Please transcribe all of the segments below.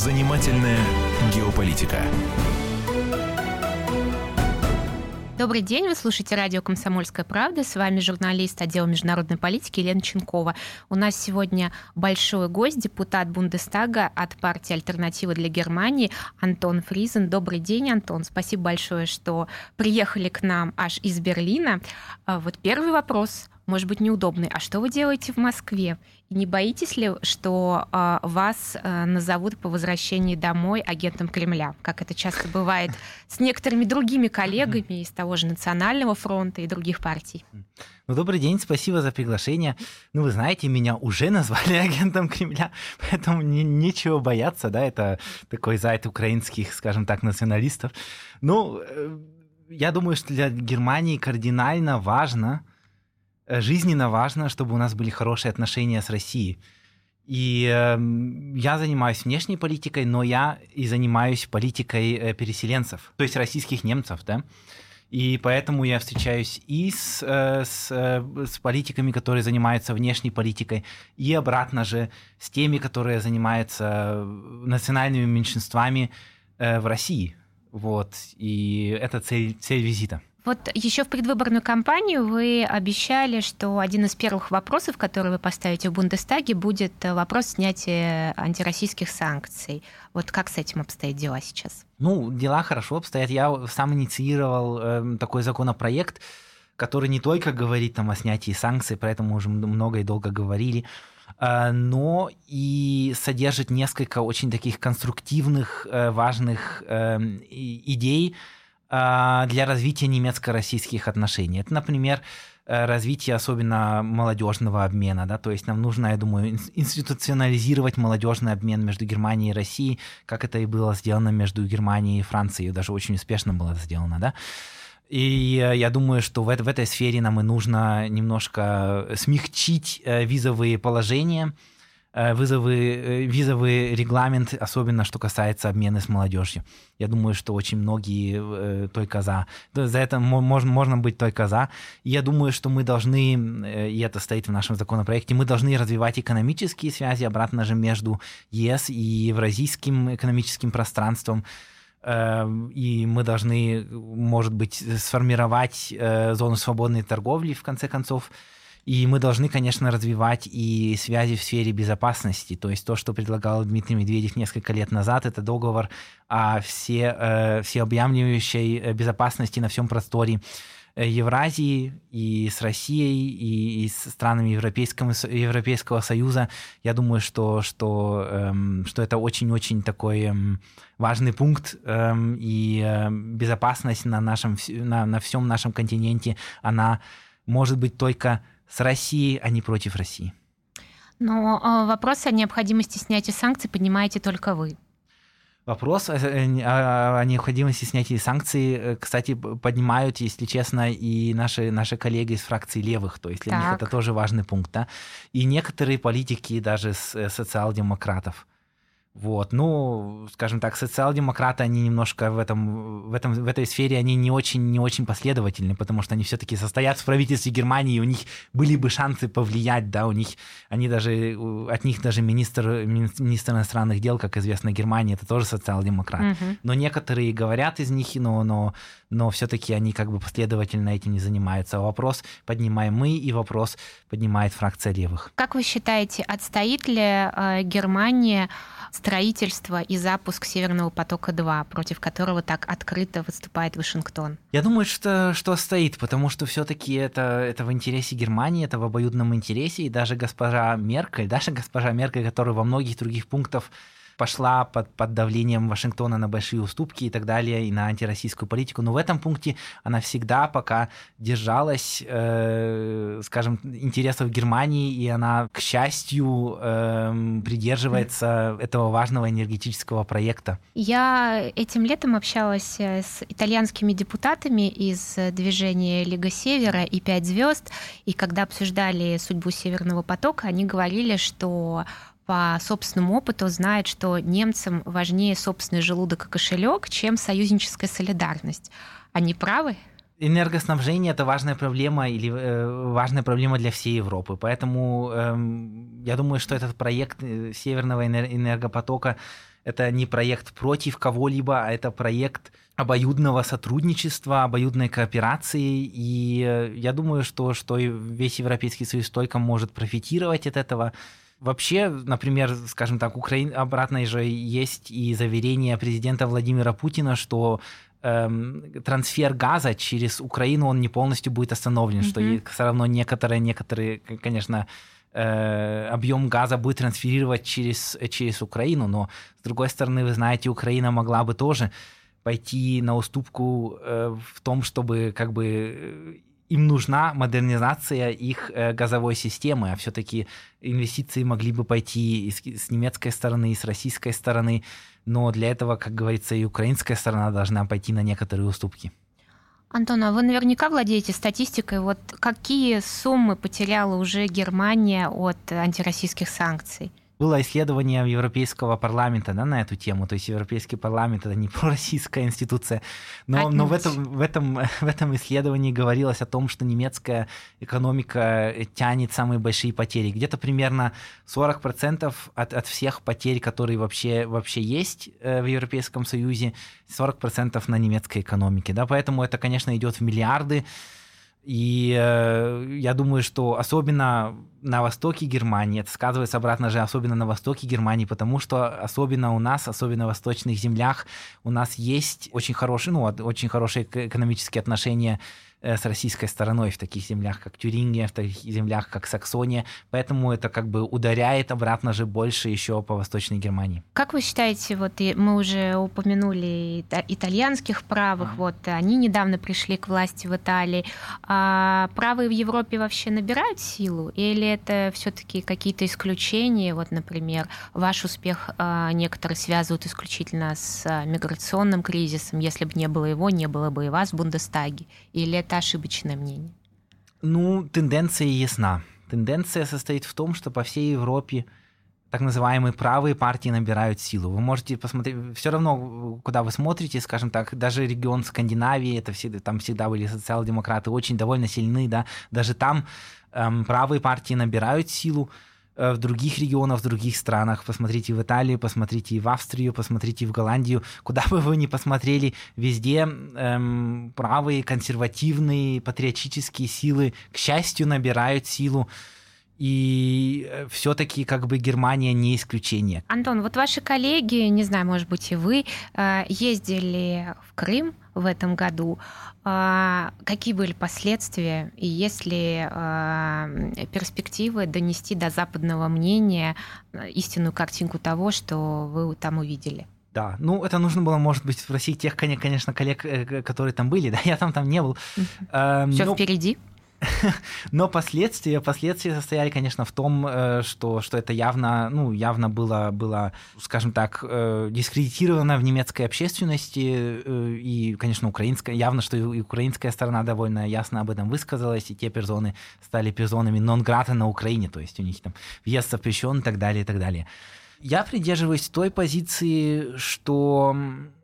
Занимательная геополитика. Добрый день, вы слушаете радио «Комсомольская правда». С вами журналист отдела международной политики Елена Ченкова. У нас сегодня большой гость, депутат Бундестага от партии «Альтернатива для Германии» Антон Фризен. Добрый день, Антон. Спасибо большое, что приехали к нам аж из Берлина. А вот первый вопрос может быть, неудобный. А что вы делаете в Москве? Не боитесь ли, что э, вас э, назовут по возвращении домой агентом Кремля, как это часто бывает с некоторыми другими коллегами из того же Национального фронта и других партий? Ну, добрый день, спасибо за приглашение. Ну, вы знаете, меня уже назвали агентом Кремля, поэтому не, нечего бояться, да, это такой зайд украинских, скажем так, националистов. Ну, э, я думаю, что для Германии кардинально важно, жизненно важно, чтобы у нас были хорошие отношения с Россией. И э, я занимаюсь внешней политикой, но я и занимаюсь политикой э, переселенцев, то есть российских немцев, да. И поэтому я встречаюсь и с, э, с, э, с политиками, которые занимаются внешней политикой, и обратно же с теми, которые занимаются национальными меньшинствами э, в России. Вот. И это цель, цель визита. Вот еще в предвыборную кампанию вы обещали, что один из первых вопросов, который вы поставите в Бундестаге, будет вопрос снятия антироссийских санкций. Вот как с этим обстоят дела сейчас? Ну, дела хорошо обстоят. Я сам инициировал э, такой законопроект, который не только говорит там, о снятии санкций, про это мы уже много и долго говорили, э, но и содержит несколько очень таких конструктивных, э, важных э, идей, для развития немецко-российских отношений. Это, например, э, развитие особенно молодежного обмена, да, то есть нам нужно, я думаю, институционализировать молодежный обмен между Германией и Россией, как это и было сделано между Германией и Францией, даже очень успешно было сделано, да. И э, я думаю, что в, в этой сфере нам и нужно немножко смягчить э, визовые положения, вызовы, э, визовый регламент, особенно что касается обмена с молодежью. Я думаю, что очень многие э, только за. За это можно, можно быть только за. я думаю, что мы должны, и это стоит в нашем законопроекте, мы должны развивать экономические связи обратно же между ЕС и евразийским экономическим пространством. И мы должны, может быть, сформировать зону свободной торговли, в конце концов, и мы должны, конечно, развивать и связи в сфере безопасности. То есть то, что предлагал Дмитрий Медведев несколько лет назад, это договор о все, э, всеобъемлющей э, безопасности на всем просторе э, Евразии и с Россией, и, и с странами Европейского, Европейского Союза. Я думаю, что, что, эм, что это очень-очень такой эм, важный пункт, эм, и э, безопасность на, нашем, на, на всем нашем континенте, она может быть только с Россией, а не против России. Но а, вопрос о необходимости снятия санкций поднимаете только вы. Вопрос о, необходимости снятия санкций, э, кстати, поднимают, если честно, и наши, наши коллеги из фракции левых, то есть для так. них это тоже важный пункт. Да? И некоторые политики даже э, социал-демократов. Вот, ну, скажем так, социал-демократы, они немножко в этом, в этом, в этой сфере, они не очень, не очень последовательны, потому что они все-таки состоят в правительстве Германии, и у них были бы шансы повлиять, да, у них, они даже, от них даже министр, министр иностранных дел, как известно, Германии, это тоже социал-демократ. Угу. Но некоторые говорят из них, но, но, но все-таки они как бы последовательно этим не занимаются. Вопрос поднимаем мы, и вопрос поднимает фракция левых. Как вы считаете, отстоит ли э, Германия строительство и запуск Северного потока-2, против которого так открыто выступает Вашингтон? Я думаю, что, что стоит, потому что все-таки это, это в интересе Германии, это в обоюдном интересе, и даже госпожа Меркель, даже госпожа Меркель, которая во многих других пунктах пошла под, под давлением Вашингтона на большие уступки и так далее, и на антироссийскую политику. Но в этом пункте она всегда пока держалась, э, скажем, интересов Германии, и она, к счастью, э, придерживается этого важного энергетического проекта. Я этим летом общалась э, с итальянскими депутатами из движения Лига Севера и «Пять звезд», и когда обсуждали судьбу Северного потока, они говорили, что по собственному опыту знает, что немцам важнее собственный желудок и кошелек, чем союзническая солидарность. Они правы? энергоснабжение это важная проблема или э, важная проблема для всей Европы. Поэтому э, я думаю, что этот проект э, Северного энергопотока это не проект против кого-либо, а это проект обоюдного сотрудничества, обоюдной кооперации. И э, я думаю, что, что весь Европейский Союз только может профитировать от этого. Вообще, например, скажем так, Украина обратно же есть и заверение президента Владимира Путина, что эм, трансфер газа через Украину он не полностью будет остановлен, mm-hmm. что все равно некоторые, некоторые, конечно, э, объем газа будет трансферировать через, через Украину, но с другой стороны, вы знаете, Украина могла бы тоже пойти на уступку э, в том, чтобы как бы им нужна модернизация их э, газовой системы, а все-таки инвестиции могли бы пойти и с, немецкой стороны, и с российской стороны, но для этого, как говорится, и украинская сторона должна пойти на некоторые уступки. Антон, а вы наверняка владеете статистикой, вот какие суммы потеряла уже Германия от антироссийских санкций? Было исследование Европейского парламента да, на эту тему. То есть Европейский парламент это не пророссийская институция. Но, но в, этом, в, этом, в этом исследовании говорилось о том, что немецкая экономика тянет самые большие потери. Где-то примерно 40% от, от всех потерь, которые вообще, вообще есть э, в Европейском Союзе, 40% на немецкой экономике. Да? Поэтому это, конечно, идет в миллиарды. И э, я думаю, что особенно на востоке Германии, это сказывается обратно же, особенно на востоке Германии, потому что особенно у нас, особенно в восточных землях, у нас есть очень хорошие, ну, очень хорошие экономические отношения с российской стороной в таких землях, как Тюрингия, в таких землях, как Саксония. Поэтому это как бы ударяет обратно же больше еще по Восточной Германии. Как вы считаете, вот мы уже упомянули итальянских правых, вот они недавно пришли к власти в Италии. А правые в Европе вообще набирают силу? Или это все-таки какие-то исключения? Вот, например, ваш успех а, некоторые связывают исключительно с а, миграционным кризисом. Если бы не было его, не было бы и вас в Бундестаге. Или это это ошибочное мнение? Ну, тенденция ясна. Тенденция состоит в том, что по всей Европе так называемые правые партии набирают силу. Вы можете посмотреть, все равно, куда вы смотрите, скажем так, даже регион Скандинавии, это всегда, там всегда были социал-демократы, очень довольно сильны, да, даже там эм, правые партии набирают силу, в других регионах, в других странах. Посмотрите в Италию, посмотрите в Австрию, посмотрите в Голландию. Куда бы вы ни посмотрели, везде эм, правые, консервативные, патриотические силы, к счастью, набирают силу. И э, все-таки как бы Германия не исключение. Антон, вот ваши коллеги, не знаю, может быть и вы, э, ездили в Крым в этом году. А, какие были последствия и есть ли а, перспективы донести до западного мнения истинную картинку того, что вы там увидели? Да, ну это нужно было, может быть, спросить тех, конечно, коллег, э, которые там были, да, я там там не был. Все но... впереди. Но последствия, последствия состояли, конечно, в том, э, что, что это явно, ну, явно было, было, скажем так, э, дискредитировано в немецкой общественности, э, и, конечно, украинская, явно, что и украинская сторона довольно ясно об этом высказалась, и те персоны стали персонами нон-грата на Украине, то есть у них там въезд запрещен и так далее, и так далее. Я придерживаюсь той позиции, что,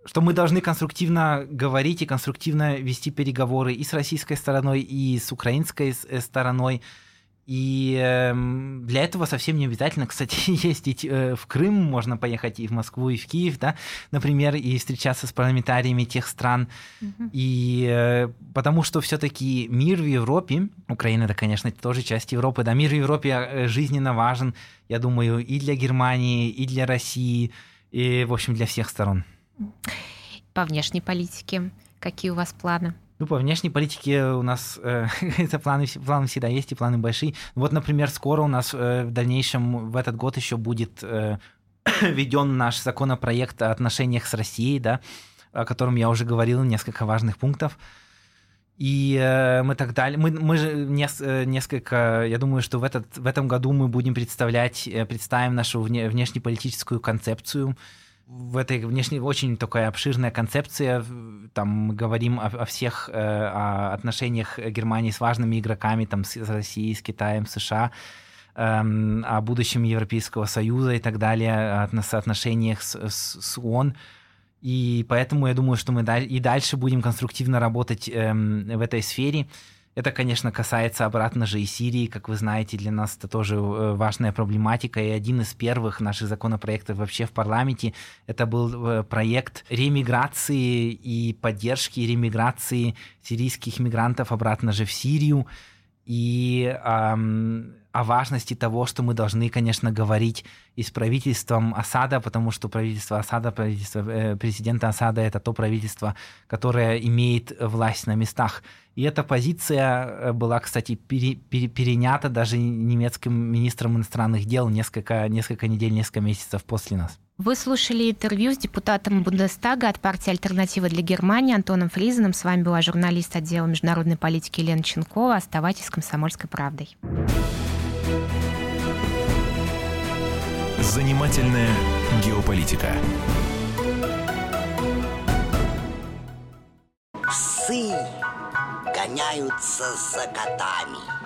что мы должны конструктивно говорить и конструктивно вести переговоры и с российской стороной, и с украинской э, стороной. И э, для этого совсем не обязательно, кстати, ездить э, в Крым, можно поехать и в Москву, и в Киев, да, например, и встречаться с парламентариями тех стран. Mm-hmm. И э, потому что все-таки мир в Европе, Украина, это, конечно, тоже часть Европы, да, мир в Европе э, жизненно важен я думаю, и для Германии, и для России, и, в общем, для всех сторон. По внешней политике какие у вас планы? Ну, по внешней политике у нас э, это планы, планы всегда есть, и планы большие. Вот, например, скоро у нас э, в дальнейшем, в этот год еще будет э, наш законопроект о отношениях с Россией, да, о котором я уже говорил, несколько важных пунктов. И э, мы так далее. Мы, мы же нес, э, несколько, я думаю, что в, этот, в этом году мы будем представлять, э, представим нашу вне, внешнеполитическую концепцию. В этой внешней очень такая обширная концепция. Там мы говорим о, о всех э, о отношениях Германии с важными игроками, там с, с Россией, с Китаем, США, э, о будущем Европейского Союза и так далее, о соотношениях с, с, с ООН. И поэтому я думаю, что мы и дальше будем конструктивно работать эм, в этой сфере. Это, конечно, касается обратно же и Сирии. Как вы знаете, для нас это тоже э, важная проблематика. И один из первых наших законопроектов вообще в парламенте это был э, проект ремиграции и поддержки ремиграции сирийских мигрантов обратно же в Сирию. И эм, о важности того, что мы должны, конечно, говорить и с правительством Асада, потому что правительство Асада, правительство э, президента Асада это то правительство, которое имеет власть на местах. И эта позиция э, была, кстати, пере, пере, перенята даже немецким министром иностранных дел несколько, несколько недель, несколько месяцев после нас. Вы слушали интервью с депутатом Бундестага от партии «Альтернатива для Германии» Антоном Фризеном. С вами была журналист отдела международной политики Елена Ченкова. Оставайтесь с «Комсомольской правдой». Занимательная геополитика. Псы гоняются за котами.